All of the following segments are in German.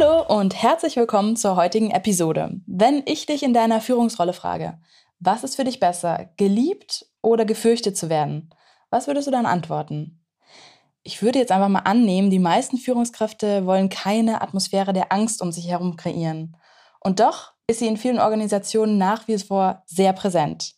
Hallo und herzlich willkommen zur heutigen Episode. Wenn ich dich in deiner Führungsrolle frage, was ist für dich besser, geliebt oder gefürchtet zu werden? Was würdest du dann antworten? Ich würde jetzt einfach mal annehmen, die meisten Führungskräfte wollen keine Atmosphäre der Angst um sich herum kreieren. Und doch ist sie in vielen Organisationen nach wie vor sehr präsent.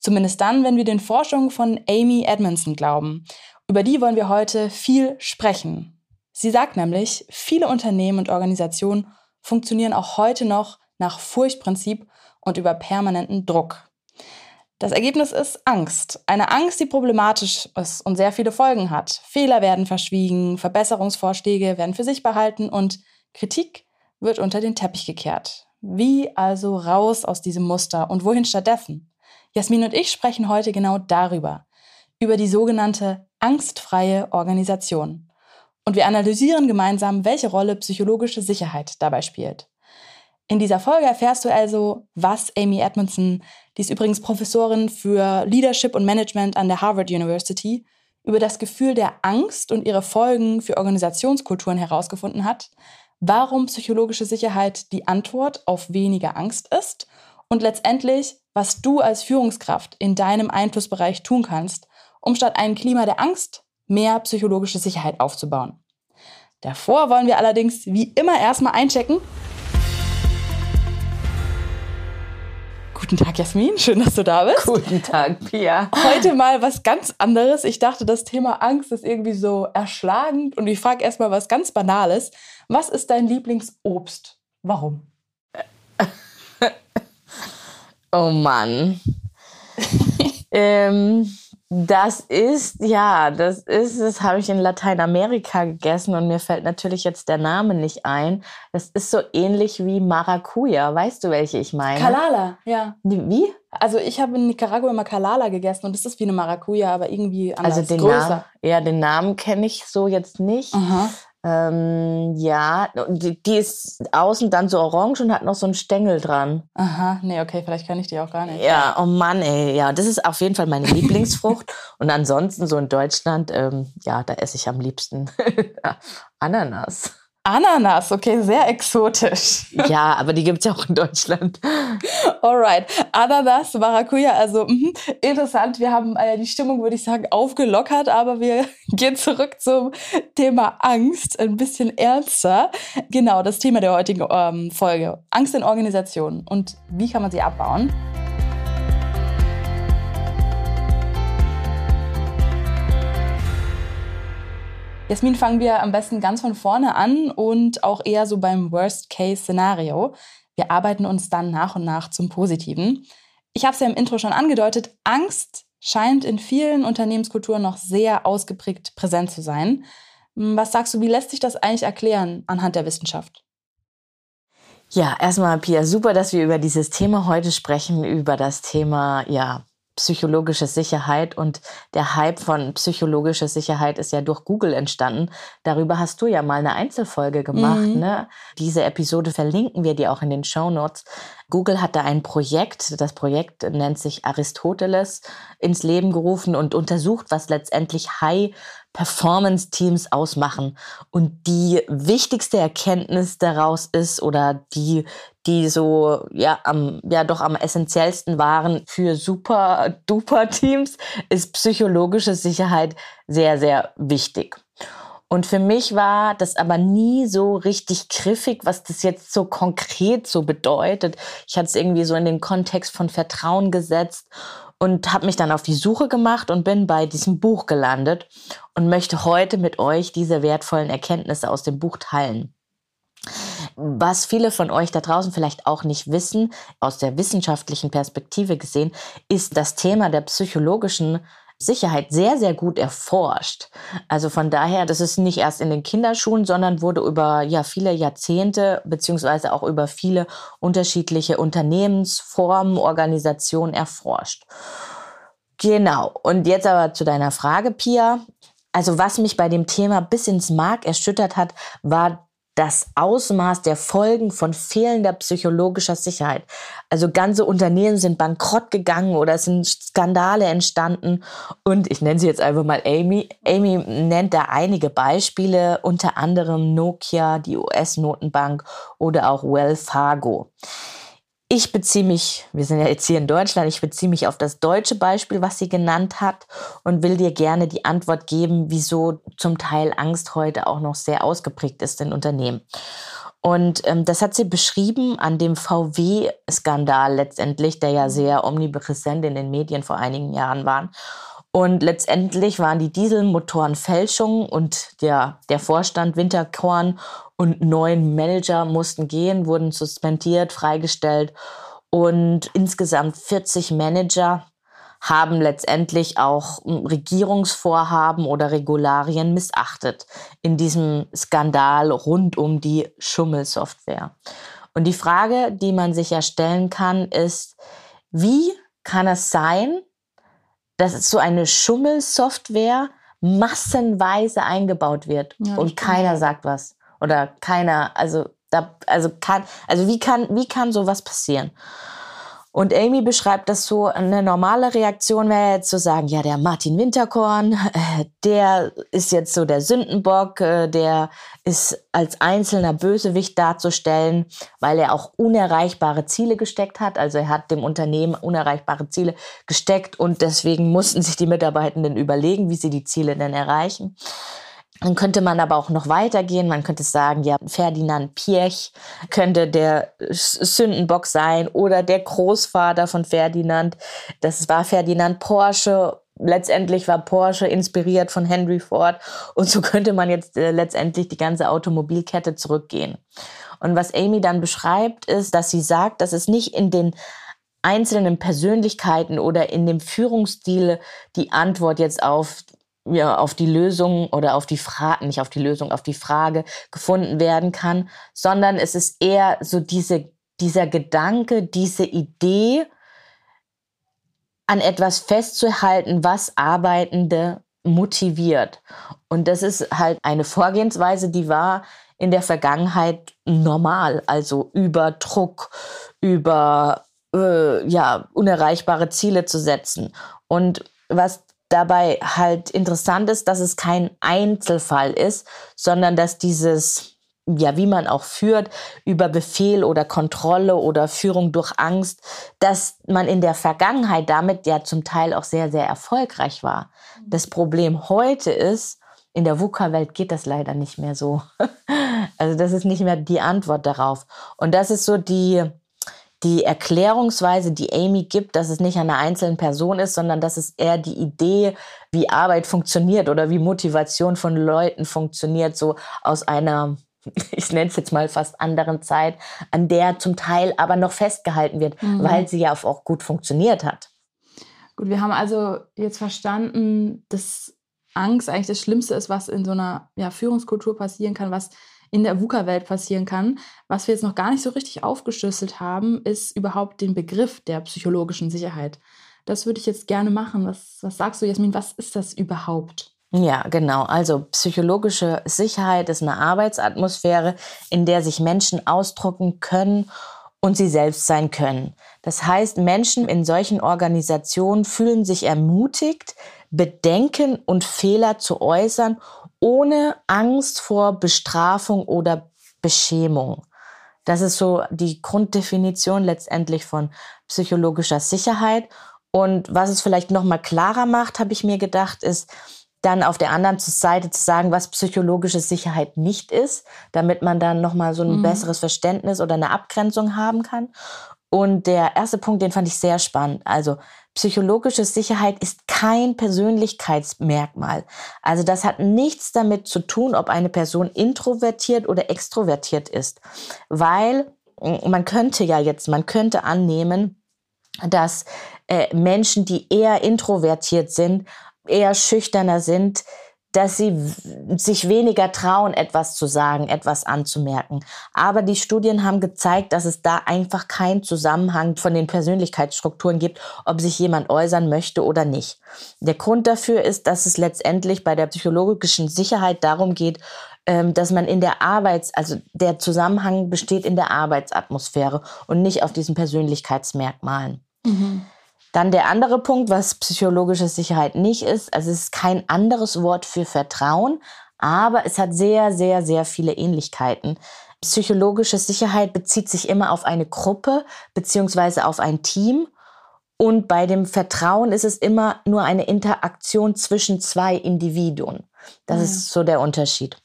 Zumindest dann, wenn wir den Forschungen von Amy Edmondson glauben. Über die wollen wir heute viel sprechen. Sie sagt nämlich, viele Unternehmen und Organisationen funktionieren auch heute noch nach Furchtprinzip und über permanenten Druck. Das Ergebnis ist Angst. Eine Angst, die problematisch ist und sehr viele Folgen hat. Fehler werden verschwiegen, Verbesserungsvorschläge werden für sich behalten und Kritik wird unter den Teppich gekehrt. Wie also raus aus diesem Muster und wohin stattdessen? Jasmin und ich sprechen heute genau darüber. Über die sogenannte angstfreie Organisation und wir analysieren gemeinsam, welche Rolle psychologische Sicherheit dabei spielt. In dieser Folge erfährst du also, was Amy Edmondson, die ist übrigens Professorin für Leadership und Management an der Harvard University, über das Gefühl der Angst und ihre Folgen für Organisationskulturen herausgefunden hat, warum psychologische Sicherheit die Antwort auf weniger Angst ist und letztendlich, was du als Führungskraft in deinem Einflussbereich tun kannst, um statt ein Klima der Angst mehr psychologische Sicherheit aufzubauen. Davor wollen wir allerdings wie immer erstmal einchecken. Guten Tag, Jasmin. Schön, dass du da bist. Guten Tag, Pia. Heute mal was ganz anderes. Ich dachte, das Thema Angst ist irgendwie so erschlagend. Und ich frage erstmal was ganz Banales. Was ist dein Lieblingsobst? Warum? oh Mann. ähm, das ist, ja, das ist, das habe ich in Lateinamerika gegessen und mir fällt natürlich jetzt der Name nicht ein. Das ist so ähnlich wie Maracuja. Weißt du, welche ich meine? Kalala, ja. Wie? Also ich habe in Nicaragua immer Kalala gegessen und das ist wie eine Maracuja, aber irgendwie anders, also den größer. Namen, ja, den Namen kenne ich so jetzt nicht. Aha. Ähm, ja, die, die, ist außen dann so orange und hat noch so einen Stängel dran. Aha, nee, okay, vielleicht kann ich die auch gar nicht. Ja, oh Mann, ey, ja, das ist auf jeden Fall meine Lieblingsfrucht. und ansonsten so in Deutschland, ähm, ja, da esse ich am liebsten Ananas. Ananas, okay, sehr exotisch. Ja, aber die gibt es ja auch in Deutschland. Alright, Ananas, Maracuja, also mh, interessant. Wir haben äh, die Stimmung, würde ich sagen, aufgelockert, aber wir gehen zurück zum Thema Angst, ein bisschen ernster. Genau, das Thema der heutigen ähm, Folge. Angst in Organisationen und wie kann man sie abbauen? Jasmin, fangen wir am besten ganz von vorne an und auch eher so beim Worst-Case-Szenario. Wir arbeiten uns dann nach und nach zum Positiven. Ich habe es ja im Intro schon angedeutet, Angst scheint in vielen Unternehmenskulturen noch sehr ausgeprägt präsent zu sein. Was sagst du, wie lässt sich das eigentlich erklären anhand der Wissenschaft? Ja, erstmal, Pia, super, dass wir über dieses Thema heute sprechen, über das Thema, ja, psychologische Sicherheit und der Hype von psychologischer Sicherheit ist ja durch Google entstanden. Darüber hast du ja mal eine Einzelfolge gemacht. Mhm. Ne? Diese Episode verlinken wir dir auch in den Show Notes. Google hat da ein Projekt, das Projekt nennt sich Aristoteles, ins Leben gerufen und untersucht, was letztendlich High Performance-Teams ausmachen. Und die wichtigste Erkenntnis daraus ist oder die, die so, ja, am, ja, doch am essentiellsten waren für super duper Teams, ist psychologische Sicherheit sehr, sehr wichtig. Und für mich war das aber nie so richtig griffig, was das jetzt so konkret so bedeutet. Ich hatte es irgendwie so in den Kontext von Vertrauen gesetzt und habe mich dann auf die Suche gemacht und bin bei diesem Buch gelandet und möchte heute mit euch diese wertvollen Erkenntnisse aus dem Buch teilen. Was viele von euch da draußen vielleicht auch nicht wissen, aus der wissenschaftlichen Perspektive gesehen, ist das Thema der psychologischen Sicherheit sehr, sehr gut erforscht. Also von daher, das ist nicht erst in den Kinderschuhen, sondern wurde über ja, viele Jahrzehnte beziehungsweise auch über viele unterschiedliche Unternehmensformen, Organisationen erforscht. Genau. Und jetzt aber zu deiner Frage, Pia. Also was mich bei dem Thema bis ins Mark erschüttert hat, war das Ausmaß der Folgen von fehlender psychologischer Sicherheit. Also ganze Unternehmen sind bankrott gegangen oder es sind Skandale entstanden. Und ich nenne sie jetzt einfach mal Amy. Amy nennt da einige Beispiele, unter anderem Nokia, die US-Notenbank oder auch Well Fargo. Ich beziehe mich, wir sind ja jetzt hier in Deutschland, ich beziehe mich auf das deutsche Beispiel, was sie genannt hat und will dir gerne die Antwort geben, wieso zum Teil Angst heute auch noch sehr ausgeprägt ist in Unternehmen. Und ähm, das hat sie beschrieben an dem VW-Skandal letztendlich, der ja sehr omnipräsent in den Medien vor einigen Jahren war. Und letztendlich waren die Dieselmotoren Fälschungen und der, der Vorstand Winterkorn und neun Manager mussten gehen, wurden suspendiert, freigestellt. Und insgesamt 40 Manager haben letztendlich auch Regierungsvorhaben oder Regularien missachtet in diesem Skandal rund um die Schummelsoftware. Und die Frage, die man sich ja stellen kann, ist, wie kann es sein, dass so eine Schummelsoftware massenweise eingebaut wird ja, und keiner sagt was oder keiner, also da, also kann, also wie kann, wie kann sowas passieren? Und Amy beschreibt das so, eine normale Reaktion wäre jetzt zu sagen, ja, der Martin Winterkorn, der ist jetzt so der Sündenbock, äh, der ist als einzelner Bösewicht darzustellen, weil er auch unerreichbare Ziele gesteckt hat. Also er hat dem Unternehmen unerreichbare Ziele gesteckt und deswegen mussten sich die Mitarbeitenden überlegen, wie sie die Ziele denn erreichen. Dann könnte man aber auch noch weitergehen. Man könnte sagen, ja, Ferdinand Piech könnte der Sündenbock sein oder der Großvater von Ferdinand. Das war Ferdinand Porsche. Letztendlich war Porsche inspiriert von Henry Ford. Und so könnte man jetzt äh, letztendlich die ganze Automobilkette zurückgehen. Und was Amy dann beschreibt, ist, dass sie sagt, dass es nicht in den einzelnen Persönlichkeiten oder in dem Führungsstil die Antwort jetzt auf ja, auf die Lösung oder auf die Frage, nicht auf die Lösung, auf die Frage gefunden werden kann, sondern es ist eher so diese, dieser Gedanke, diese Idee, an etwas festzuhalten, was Arbeitende motiviert. Und das ist halt eine Vorgehensweise, die war in der Vergangenheit normal, also über Druck, über äh, ja, unerreichbare Ziele zu setzen. Und was dabei halt interessant ist, dass es kein Einzelfall ist, sondern dass dieses, ja, wie man auch führt, über Befehl oder Kontrolle oder Führung durch Angst, dass man in der Vergangenheit damit ja zum Teil auch sehr, sehr erfolgreich war. Das Problem heute ist, in der VUCA-Welt geht das leider nicht mehr so. Also das ist nicht mehr die Antwort darauf. Und das ist so die, die Erklärungsweise, die Amy gibt, dass es nicht eine einzelne Person ist, sondern dass es eher die Idee, wie Arbeit funktioniert oder wie Motivation von Leuten funktioniert, so aus einer, ich nenne es jetzt mal fast anderen Zeit, an der zum Teil aber noch festgehalten wird, mhm. weil sie ja auch gut funktioniert hat. Gut, wir haben also jetzt verstanden, dass Angst eigentlich das Schlimmste ist, was in so einer ja, Führungskultur passieren kann, was in der VUCA-Welt passieren kann. Was wir jetzt noch gar nicht so richtig aufgeschlüsselt haben, ist überhaupt den Begriff der psychologischen Sicherheit. Das würde ich jetzt gerne machen. Was, was sagst du, Jasmin? Was ist das überhaupt? Ja, genau. Also psychologische Sicherheit ist eine Arbeitsatmosphäre, in der sich Menschen ausdrucken können und sie selbst sein können. Das heißt, Menschen in solchen Organisationen fühlen sich ermutigt, Bedenken und Fehler zu äußern ohne Angst vor Bestrafung oder Beschämung. Das ist so die Grunddefinition letztendlich von psychologischer Sicherheit. Und was es vielleicht noch mal klarer macht, habe ich mir gedacht, ist dann auf der anderen Seite zu sagen, was psychologische Sicherheit nicht ist, damit man dann noch mal so ein mhm. besseres Verständnis oder eine Abgrenzung haben kann. Und der erste Punkt, den fand ich sehr spannend. Also psychologische Sicherheit ist kein Persönlichkeitsmerkmal. Also das hat nichts damit zu tun, ob eine Person introvertiert oder extrovertiert ist. Weil man könnte ja jetzt, man könnte annehmen, dass äh, Menschen, die eher introvertiert sind, eher schüchterner sind, dass sie sich weniger trauen, etwas zu sagen, etwas anzumerken. Aber die Studien haben gezeigt, dass es da einfach keinen Zusammenhang von den Persönlichkeitsstrukturen gibt, ob sich jemand äußern möchte oder nicht. Der Grund dafür ist, dass es letztendlich bei der psychologischen Sicherheit darum geht, ähm, dass man in der Arbeits-, also der Zusammenhang besteht in der Arbeitsatmosphäre und nicht auf diesen Persönlichkeitsmerkmalen. Mhm. Dann der andere Punkt, was psychologische Sicherheit nicht ist. Also es ist kein anderes Wort für Vertrauen, aber es hat sehr, sehr, sehr viele Ähnlichkeiten. Psychologische Sicherheit bezieht sich immer auf eine Gruppe beziehungsweise auf ein Team. Und bei dem Vertrauen ist es immer nur eine Interaktion zwischen zwei Individuen. Das ja. ist so der Unterschied.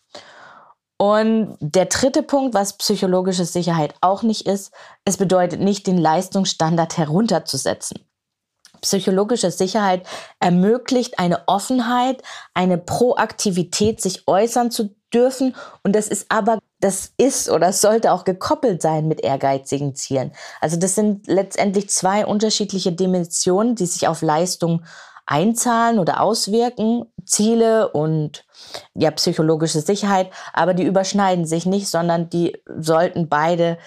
Und der dritte Punkt, was psychologische Sicherheit auch nicht ist, es bedeutet nicht, den Leistungsstandard herunterzusetzen. Psychologische Sicherheit ermöglicht eine Offenheit, eine Proaktivität, sich äußern zu dürfen. Und das ist aber, das ist oder sollte auch gekoppelt sein mit ehrgeizigen Zielen. Also das sind letztendlich zwei unterschiedliche Dimensionen, die sich auf Leistung einzahlen oder auswirken, Ziele und ja, psychologische Sicherheit, aber die überschneiden sich nicht, sondern die sollten beide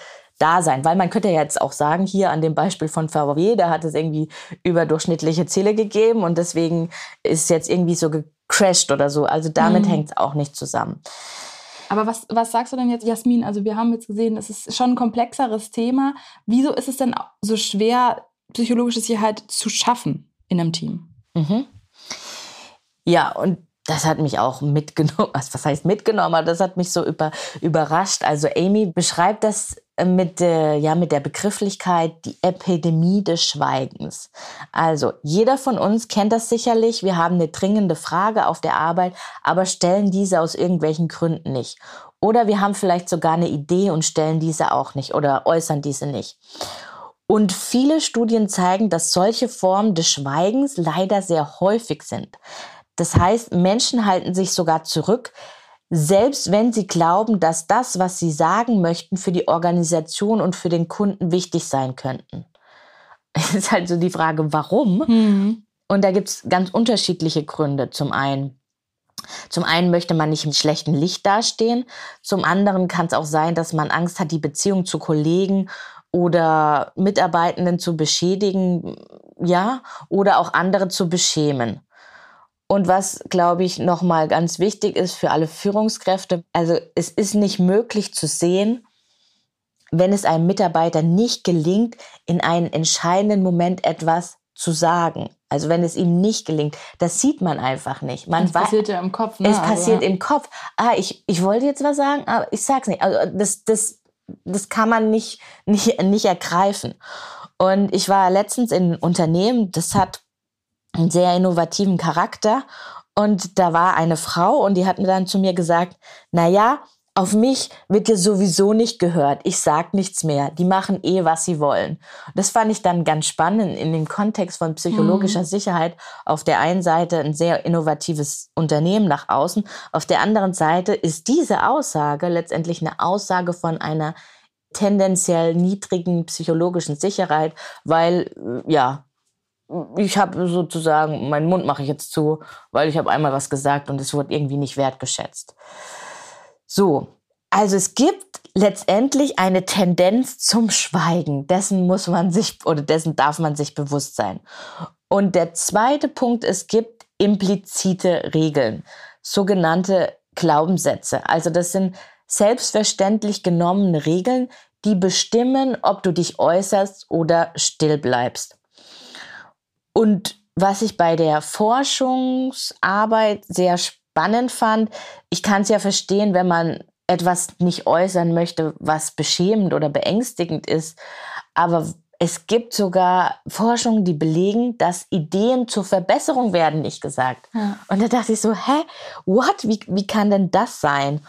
da sein. Weil man könnte ja jetzt auch sagen, hier an dem Beispiel von VW, da hat es irgendwie überdurchschnittliche Ziele gegeben und deswegen ist jetzt irgendwie so gecrashed oder so. Also damit mhm. hängt es auch nicht zusammen. Aber was, was sagst du denn jetzt, Jasmin? Also wir haben jetzt gesehen, es ist schon ein komplexeres Thema. Wieso ist es denn so schwer, psychologische Sicherheit zu schaffen in einem Team? Mhm. Ja, und das hat mich auch mitgenommen. Was heißt mitgenommen? Das hat mich so über, überrascht. Also Amy beschreibt das mit, äh, ja, mit der Begrifflichkeit die Epidemie des Schweigens. Also jeder von uns kennt das sicherlich. Wir haben eine dringende Frage auf der Arbeit, aber stellen diese aus irgendwelchen Gründen nicht. Oder wir haben vielleicht sogar eine Idee und stellen diese auch nicht oder äußern diese nicht. Und viele Studien zeigen, dass solche Formen des Schweigens leider sehr häufig sind. Das heißt, Menschen halten sich sogar zurück, selbst wenn sie glauben, dass das, was sie sagen möchten, für die Organisation und für den Kunden wichtig sein könnten. Es ist halt so die Frage, warum? Mhm. Und da gibt es ganz unterschiedliche Gründe. Zum einen, zum einen möchte man nicht im schlechten Licht dastehen. Zum anderen kann es auch sein, dass man Angst hat, die Beziehung zu Kollegen oder Mitarbeitenden zu beschädigen, ja, oder auch andere zu beschämen. Und was, glaube ich, nochmal ganz wichtig ist für alle Führungskräfte, also es ist nicht möglich zu sehen, wenn es einem Mitarbeiter nicht gelingt, in einem entscheidenden Moment etwas zu sagen. Also wenn es ihm nicht gelingt, das sieht man einfach nicht. Man es passiert ja im Kopf. Ne? Es passiert ja. im Kopf. Ah, ich, ich wollte jetzt was sagen, aber ich sag's nicht. Also das, das, das kann man nicht, nicht, nicht ergreifen. Und ich war letztens in einem Unternehmen, das hat einen sehr innovativen Charakter. Und da war eine Frau und die hat mir dann zu mir gesagt, na ja, auf mich wird dir sowieso nicht gehört. Ich sag nichts mehr. Die machen eh, was sie wollen. Das fand ich dann ganz spannend in dem Kontext von psychologischer mhm. Sicherheit. Auf der einen Seite ein sehr innovatives Unternehmen nach außen. Auf der anderen Seite ist diese Aussage letztendlich eine Aussage von einer tendenziell niedrigen psychologischen Sicherheit, weil, ja, ich habe sozusagen, meinen Mund mache ich jetzt zu, weil ich habe einmal was gesagt und es wurde irgendwie nicht wertgeschätzt. So, also es gibt letztendlich eine Tendenz zum Schweigen. Dessen muss man sich oder dessen darf man sich bewusst sein. Und der zweite Punkt, es gibt implizite Regeln, sogenannte Glaubenssätze. Also das sind selbstverständlich genommene Regeln, die bestimmen, ob du dich äußerst oder still bleibst. Und was ich bei der Forschungsarbeit sehr spannend fand, ich kann es ja verstehen, wenn man etwas nicht äußern möchte, was beschämend oder beängstigend ist. Aber es gibt sogar Forschungen, die belegen, dass Ideen zur Verbesserung werden nicht gesagt. Ja. Und da dachte ich so, hä, what? Wie, wie kann denn das sein?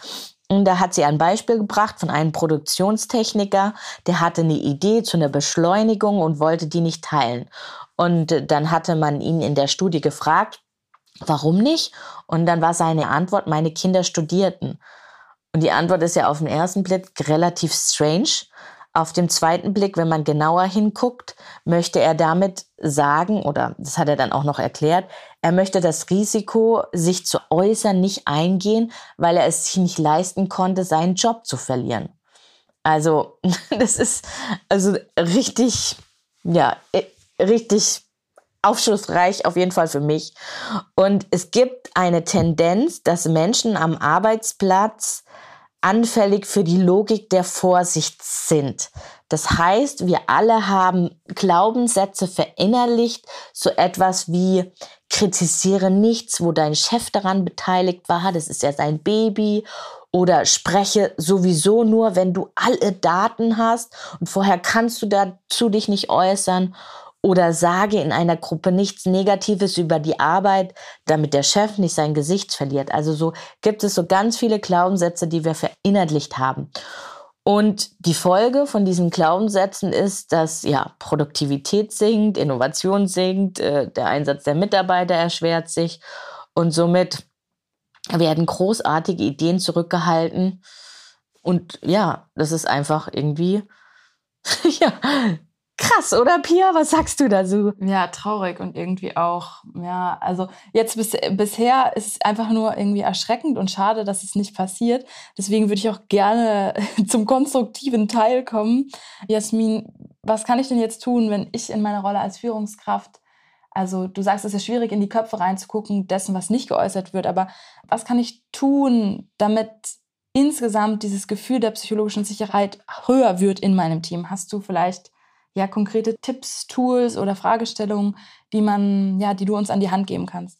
Und da hat sie ein Beispiel gebracht von einem Produktionstechniker, der hatte eine Idee zu einer Beschleunigung und wollte die nicht teilen. Und dann hatte man ihn in der Studie gefragt, warum nicht? Und dann war seine Antwort, meine Kinder studierten. Und die Antwort ist ja auf den ersten Blick relativ strange. auf dem zweiten Blick, wenn man genauer hinguckt, möchte er damit sagen, oder das hat er dann auch noch erklärt, er möchte das Risiko, sich zu äußern, nicht eingehen, weil er es sich nicht leisten konnte, seinen Job zu verlieren. Also, das ist also richtig, ja, richtig aufschlussreich, auf jeden Fall für mich. Und es gibt eine Tendenz, dass Menschen am Arbeitsplatz anfällig für die Logik der Vorsicht sind. Das heißt, wir alle haben Glaubenssätze verinnerlicht, so etwas wie kritisiere nichts, wo dein Chef daran beteiligt war, das ist ja sein Baby oder spreche sowieso nur, wenn du alle Daten hast und vorher kannst du dazu dich nicht äußern oder sage in einer Gruppe nichts Negatives über die Arbeit, damit der Chef nicht sein Gesicht verliert. Also so gibt es so ganz viele Glaubenssätze, die wir verinnerlicht haben. Und die Folge von diesen Glaubenssätzen ist, dass ja Produktivität sinkt, Innovation sinkt, äh, der Einsatz der Mitarbeiter erschwert sich und somit werden großartige Ideen zurückgehalten. Und ja, das ist einfach irgendwie ja, Krass, oder Pia? Was sagst du dazu? Ja, traurig und irgendwie auch, ja, also jetzt bis, bisher ist es einfach nur irgendwie erschreckend und schade, dass es nicht passiert. Deswegen würde ich auch gerne zum konstruktiven Teil kommen. Jasmin, was kann ich denn jetzt tun, wenn ich in meiner Rolle als Führungskraft, also du sagst, es ist schwierig, in die Köpfe reinzugucken, dessen, was nicht geäußert wird, aber was kann ich tun, damit insgesamt dieses Gefühl der psychologischen Sicherheit höher wird in meinem Team? Hast du vielleicht ja konkrete Tipps, Tools oder Fragestellungen, die man, ja, die du uns an die Hand geben kannst?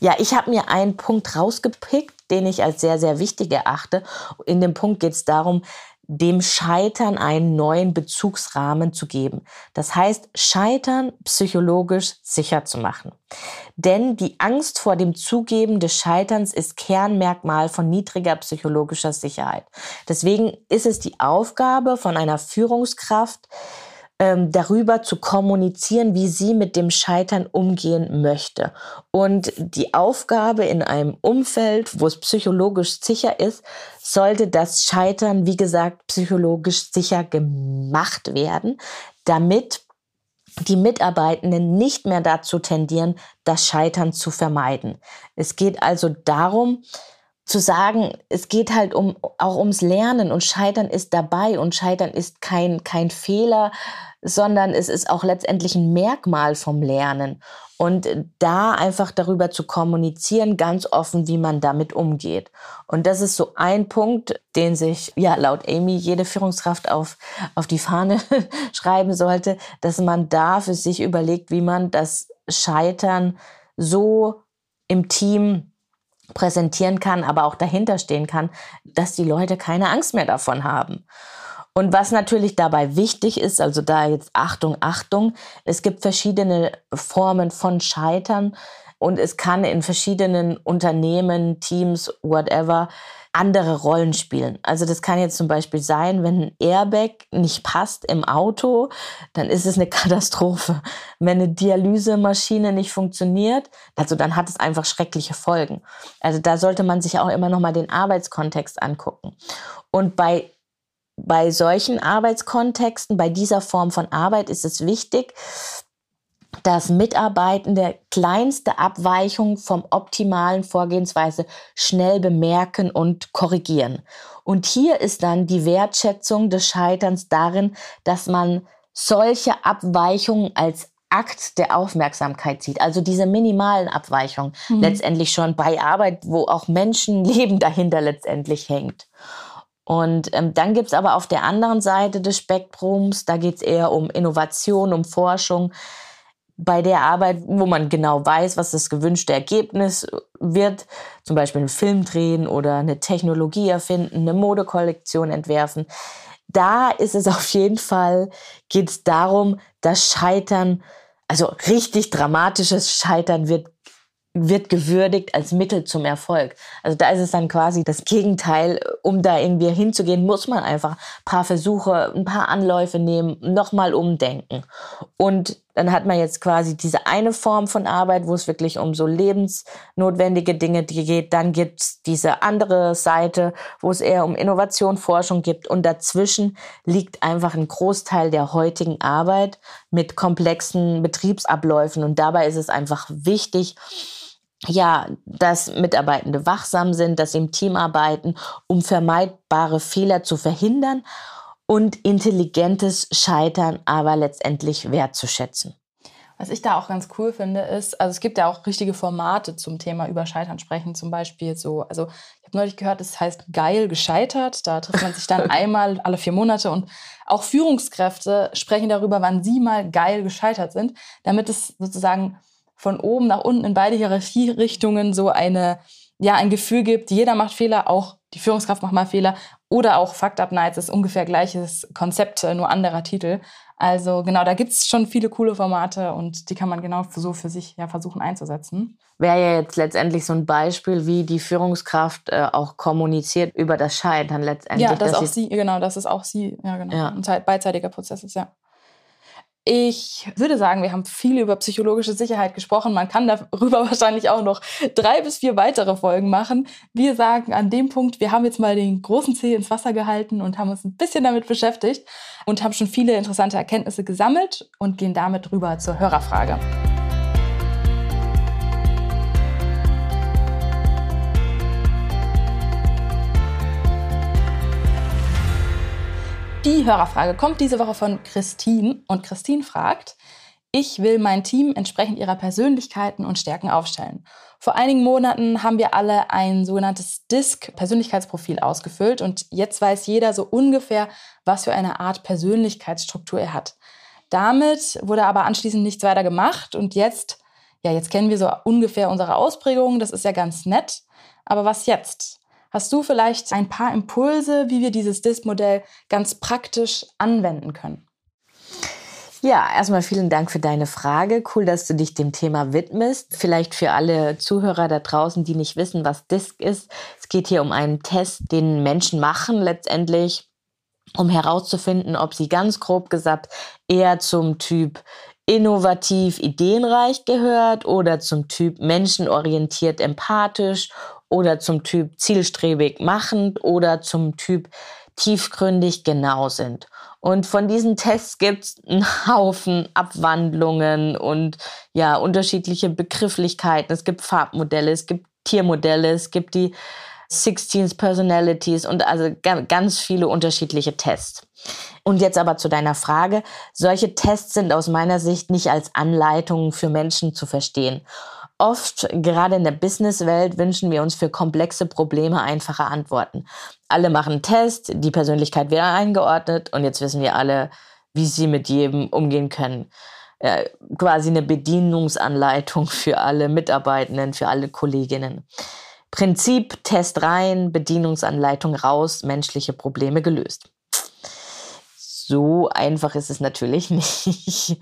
Ja, ich habe mir einen Punkt rausgepickt, den ich als sehr, sehr wichtig erachte. In dem Punkt geht es darum, dem Scheitern einen neuen Bezugsrahmen zu geben. Das heißt, Scheitern psychologisch sicher zu machen. Denn die Angst vor dem Zugeben des Scheiterns ist Kernmerkmal von niedriger psychologischer Sicherheit. Deswegen ist es die Aufgabe von einer Führungskraft, ähm, darüber zu kommunizieren, wie sie mit dem Scheitern umgehen möchte. Und die Aufgabe in einem Umfeld, wo es psychologisch sicher ist, sollte das Scheitern, wie gesagt, psychologisch sicher gemacht werden, damit die Mitarbeitenden nicht mehr dazu tendieren, das Scheitern zu vermeiden. Es geht also darum, zu sagen, es geht halt um, auch ums Lernen und Scheitern ist dabei und Scheitern ist kein, kein Fehler, sondern es ist auch letztendlich ein Merkmal vom Lernen. Und da einfach darüber zu kommunizieren, ganz offen, wie man damit umgeht. Und das ist so ein Punkt, den sich, ja, laut Amy jede Führungskraft auf, auf die Fahne schreiben sollte, dass man da für sich überlegt, wie man das Scheitern so im Team präsentieren kann, aber auch dahinter stehen kann, dass die Leute keine Angst mehr davon haben. Und was natürlich dabei wichtig ist, also da jetzt Achtung, Achtung, es gibt verschiedene Formen von Scheitern und es kann in verschiedenen Unternehmen, Teams, whatever, andere Rollen spielen. Also das kann jetzt zum Beispiel sein, wenn ein Airbag nicht passt im Auto, dann ist es eine Katastrophe. Wenn eine Dialysemaschine nicht funktioniert, also dann hat es einfach schreckliche Folgen. Also da sollte man sich auch immer noch mal den Arbeitskontext angucken. Und bei bei solchen Arbeitskontexten, bei dieser Form von Arbeit ist es wichtig, dass Mitarbeitende kleinste Abweichung vom optimalen Vorgehensweise schnell bemerken und korrigieren. Und hier ist dann die Wertschätzung des Scheiterns darin, dass man solche Abweichungen als Akt der Aufmerksamkeit sieht. Also diese minimalen Abweichungen mhm. letztendlich schon bei Arbeit, wo auch Menschenleben dahinter letztendlich hängt. Und ähm, dann gibt's aber auf der anderen Seite des Spektrums, da geht's eher um Innovation, um Forschung, bei der Arbeit, wo man genau weiß, was das gewünschte Ergebnis wird, zum Beispiel einen Film drehen oder eine Technologie erfinden, eine Modekollektion entwerfen, da ist es auf jeden Fall, geht es darum, das Scheitern, also richtig dramatisches Scheitern wird wird gewürdigt als Mittel zum Erfolg. Also da ist es dann quasi das Gegenteil. Um da irgendwie hinzugehen, muss man einfach ein paar Versuche, ein paar Anläufe nehmen, nochmal umdenken. Und Dann hat man jetzt quasi diese eine Form von Arbeit, wo es wirklich um so lebensnotwendige Dinge geht. Dann gibt's diese andere Seite, wo es eher um Innovation, Forschung gibt. Und dazwischen liegt einfach ein Großteil der heutigen Arbeit mit komplexen Betriebsabläufen. Und dabei ist es einfach wichtig, ja, dass Mitarbeitende wachsam sind, dass sie im Team arbeiten, um vermeidbare Fehler zu verhindern und intelligentes Scheitern aber letztendlich wertzuschätzen. Was ich da auch ganz cool finde, ist, also es gibt ja auch richtige Formate zum Thema über Scheitern sprechen, zum Beispiel so, also ich habe neulich gehört, es das heißt geil gescheitert. Da trifft man sich dann einmal alle vier Monate und auch Führungskräfte sprechen darüber, wann sie mal geil gescheitert sind, damit es sozusagen von oben nach unten in beide Hierarchierichtungen so eine, ja, ein Gefühl gibt, jeder macht Fehler, auch die Führungskraft macht mal Fehler oder auch Fucked Up Nights ist ungefähr gleiches Konzept, nur anderer Titel. Also genau, da gibt es schon viele coole Formate und die kann man genau so für sich ja versuchen einzusetzen. Wäre ja jetzt letztendlich so ein Beispiel, wie die Führungskraft äh, auch kommuniziert über das Scheitern letztendlich. Ja, das ist auch sie, genau, das ist auch sie, ja genau, ja. ein beidseitiger Prozess ist, ja. Ich würde sagen, wir haben viel über psychologische Sicherheit gesprochen. Man kann darüber wahrscheinlich auch noch drei bis vier weitere Folgen machen. Wir sagen an dem Punkt, wir haben jetzt mal den großen Zeh ins Wasser gehalten und haben uns ein bisschen damit beschäftigt und haben schon viele interessante Erkenntnisse gesammelt und gehen damit rüber zur Hörerfrage. Die Hörerfrage kommt diese Woche von Christine und Christine fragt, ich will mein Team entsprechend ihrer Persönlichkeiten und Stärken aufstellen. Vor einigen Monaten haben wir alle ein sogenanntes DISC-Persönlichkeitsprofil ausgefüllt und jetzt weiß jeder so ungefähr, was für eine Art Persönlichkeitsstruktur er hat. Damit wurde aber anschließend nichts weiter gemacht und jetzt, ja, jetzt kennen wir so ungefähr unsere Ausprägungen, das ist ja ganz nett. Aber was jetzt? Hast du vielleicht ein paar Impulse, wie wir dieses DISC-Modell ganz praktisch anwenden können? Ja, erstmal vielen Dank für deine Frage. Cool, dass du dich dem Thema widmest. Vielleicht für alle Zuhörer da draußen, die nicht wissen, was DISC ist. Es geht hier um einen Test, den Menschen machen letztendlich, um herauszufinden, ob sie ganz grob gesagt eher zum Typ innovativ, ideenreich gehört oder zum Typ menschenorientiert, empathisch oder zum Typ zielstrebig machend oder zum Typ tiefgründig genau sind. Und von diesen Tests gibt es einen Haufen Abwandlungen und ja, unterschiedliche Begrifflichkeiten. Es gibt Farbmodelle, es gibt Tiermodelle, es gibt die 16 Personalities und also ganz viele unterschiedliche Tests. Und jetzt aber zu deiner Frage. Solche Tests sind aus meiner Sicht nicht als Anleitungen für Menschen zu verstehen. Oft, gerade in der Businesswelt, wünschen wir uns für komplexe Probleme einfache Antworten. Alle machen einen Test, die Persönlichkeit wird eingeordnet und jetzt wissen wir alle, wie sie mit jedem umgehen können. Ja, quasi eine Bedienungsanleitung für alle Mitarbeitenden, für alle Kolleginnen. Prinzip Test rein, Bedienungsanleitung raus, menschliche Probleme gelöst. So einfach ist es natürlich nicht.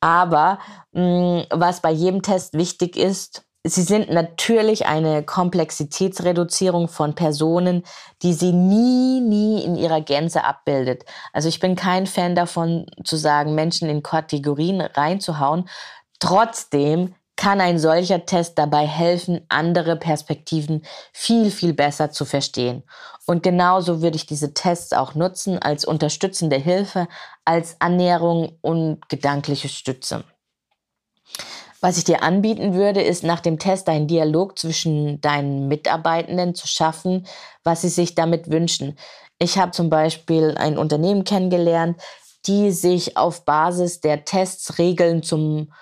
Aber mh, mm, was bei jedem Test wichtig ist, sie sind natürlich eine Komplexitätsreduzierung von Personen, die sie nie, nie in ihrer Gänze abbildet. Also ich bin kein Fan davon zu sagen, Menschen in Kategorien reinzuhauen. Trotzdem kann ein solcher Test dabei helfen, andere Perspektiven viel, viel besser zu verstehen. Und genauso würde ich diese Tests auch nutzen als unterstützende Hilfe, als Annäherung und gedankliche Stütze. Was ich dir anbieten würde, ist nach dem Test einen Dialog zwischen deinen Mitarbeitenden zu schaffen, was sie sich damit wünschen. Ich habe zum Beispiel ein Unternehmen kennengelernt, die sich auf Basis der Tests Regeln zum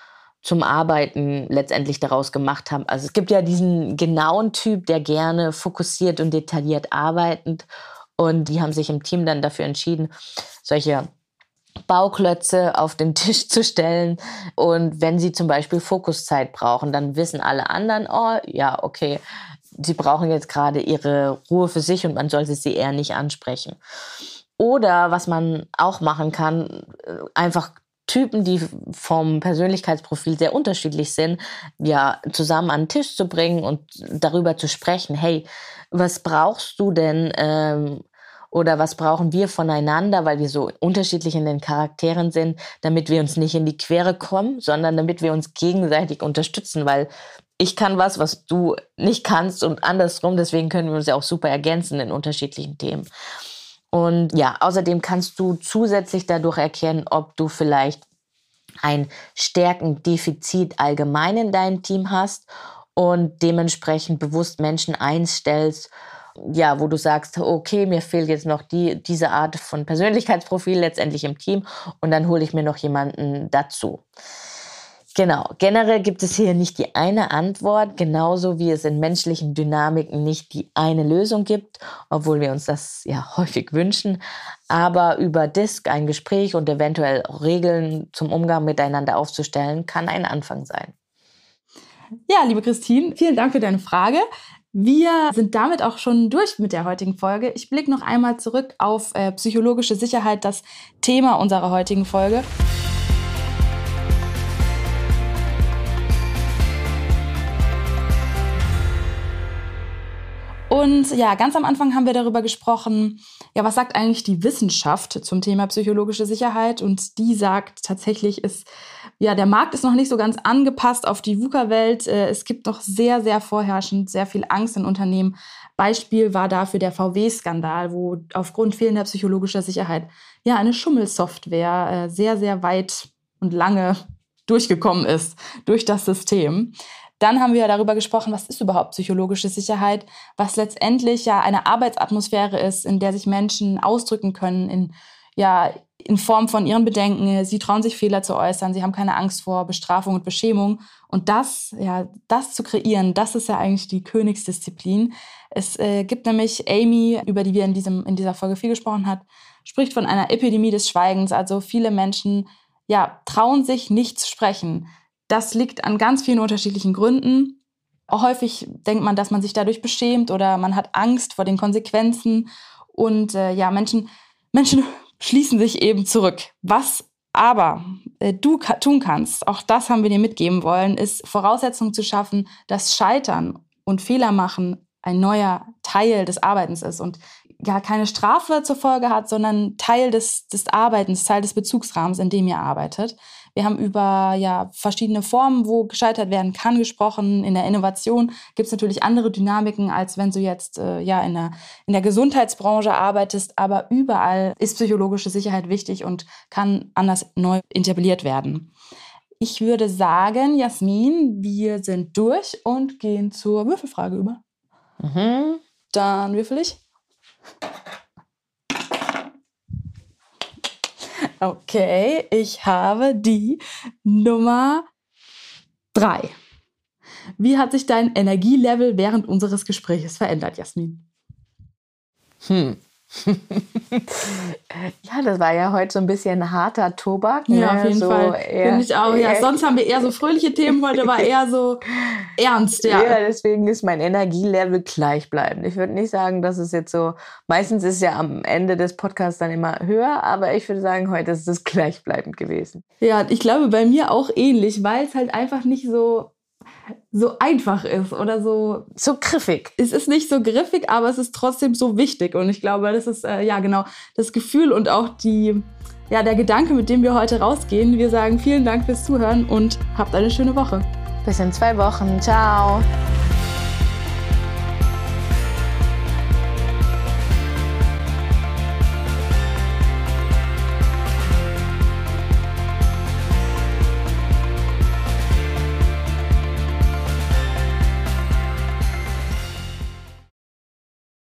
zum Arbeiten letztendlich daraus gemacht haben. Also es gibt ja diesen genauen Typ, der gerne fokussiert und detailliert arbeitet. Und die haben sich im Team dann dafür entschieden, solche Bauklötze auf den Tisch zu stellen. Und wenn sie zum Beispiel Fokuszeit brauchen, dann wissen alle anderen, oh ja, okay, sie brauchen jetzt gerade ihre Ruhe für sich und man sollte sie eher nicht ansprechen. Oder was man auch machen kann, äh, einfach Typen, die vom Persönlichkeitsprofil sehr unterschiedlich sind, ja, zusammen an den Tisch zu bringen und darüber zu sprechen, hey, was brauchst du denn, ähm, oder was brauchen wir voneinander, weil wir so unterschiedlich in den Charakteren sind, damit wir uns nicht in die Quere kommen, sondern damit wir uns gegenseitig unterstützen, weil ich kann was, was du nicht kannst und andersrum. Deswegen können wir uns ja auch super ergänzen in unterschiedlichen Themen. Und ja, außerdem kannst du zusätzlich dadurch erkennen, ob du vielleicht ein Stärkendefizit allgemein in deinem Team hast und dementsprechend bewusst Menschen einstellst, ja, wo du sagst, okay, mir fehlt jetzt noch die, diese Art von Persönlichkeitsprofil letztendlich im Team und dann hole ich mir noch jemanden dazu. Genau, generell gibt es hier nicht die eine Antwort, genauso wie es in menschlichen Dynamiken nicht die eine Lösung gibt, obwohl wir uns das ja häufig wünschen. Aber über Disk ein Gespräch und eventuell Regeln zum Umgang miteinander aufzustellen, kann ein Anfang sein. Ja, liebe Christine, vielen Dank für deine Frage. Wir sind damit auch schon durch mit der heutigen Folge. Ich blicke noch einmal zurück auf äh, psychologische Sicherheit, das Thema unserer heutigen Folge. Und ja, ganz am Anfang haben wir darüber gesprochen, ja, was sagt eigentlich die Wissenschaft zum Thema psychologische Sicherheit? Und die sagt tatsächlich, ist, ja, der Markt ist noch nicht so ganz angepasst auf die VUCA-Welt. Äh, es gibt noch sehr, sehr vorherrschend sehr viel Angst in Unternehmen. Beispiel war dafür der VW-Skandal, wo aufgrund fehlender psychologischer Sicherheit ja eine Schummelsoftware äh, sehr, sehr weit und lange durchgekommen ist durch das System. Dann haben wir darüber gesprochen, was ist überhaupt psychologische Sicherheit, was letztendlich ja eine Arbeitsatmosphäre ist, in der sich Menschen ausdrücken können, in, ja, in Form von ihren Bedenken. Sie trauen sich Fehler zu äußern, sie haben keine Angst vor Bestrafung und Beschämung. Und das, ja, das zu kreieren, das ist ja eigentlich die Königsdisziplin. Es äh, gibt nämlich Amy, über die wir in, diesem, in dieser Folge viel gesprochen haben, spricht von einer Epidemie des Schweigens. Also viele Menschen ja, trauen sich nicht zu sprechen. Das liegt an ganz vielen unterschiedlichen Gründen. Häufig denkt man, dass man sich dadurch beschämt oder man hat Angst vor den Konsequenzen. Und äh, ja, Menschen, Menschen schließen sich eben zurück. Was aber äh, du ka tun kannst, auch das haben wir dir mitgeben wollen, ist Voraussetzungen zu schaffen, dass Scheitern und Fehler machen ein neuer Teil des Arbeitens ist und ja keine Strafe zur Folge hat, sondern Teil des, des Arbeitens, Teil des Bezugsrahmens, in dem ihr arbeitet. Wir haben über ja, verschiedene Formen, wo gescheitert werden kann, gesprochen. In der Innovation gibt es natürlich andere Dynamiken, als wenn du jetzt äh, ja, in, der, in der Gesundheitsbranche arbeitest. Aber überall ist psychologische Sicherheit wichtig und kann anders neu etabliert werden. Ich würde sagen, Jasmin, wir sind durch und gehen zur Würfelfrage über. Mhm. Dann würfel ich. Okay, ich habe die Nummer drei. Wie hat sich dein Energielevel während unseres Gesprächs verändert, Jasmin? Hm. ja, das war ja heute so ein bisschen harter Tobak. Ne? Ja, auf jeden so Fall. Finde ich auch. Ja, sonst haben wir eher so fröhliche Themen, heute war eher so ernst. Ja, ja deswegen ist mein Energielevel gleichbleibend. Ich würde nicht sagen, dass es jetzt so, meistens ist es ja am Ende des Podcasts dann immer höher, aber ich würde sagen, heute ist es gleichbleibend gewesen. Ja, ich glaube bei mir auch ähnlich, weil es halt einfach nicht so so einfach ist oder so. So griffig. Es ist nicht so griffig, aber es ist trotzdem so wichtig. Und ich glaube, das ist äh, ja genau das Gefühl und auch die, ja, der Gedanke, mit dem wir heute rausgehen. Wir sagen vielen Dank fürs Zuhören und habt eine schöne Woche. Bis in zwei Wochen. Ciao.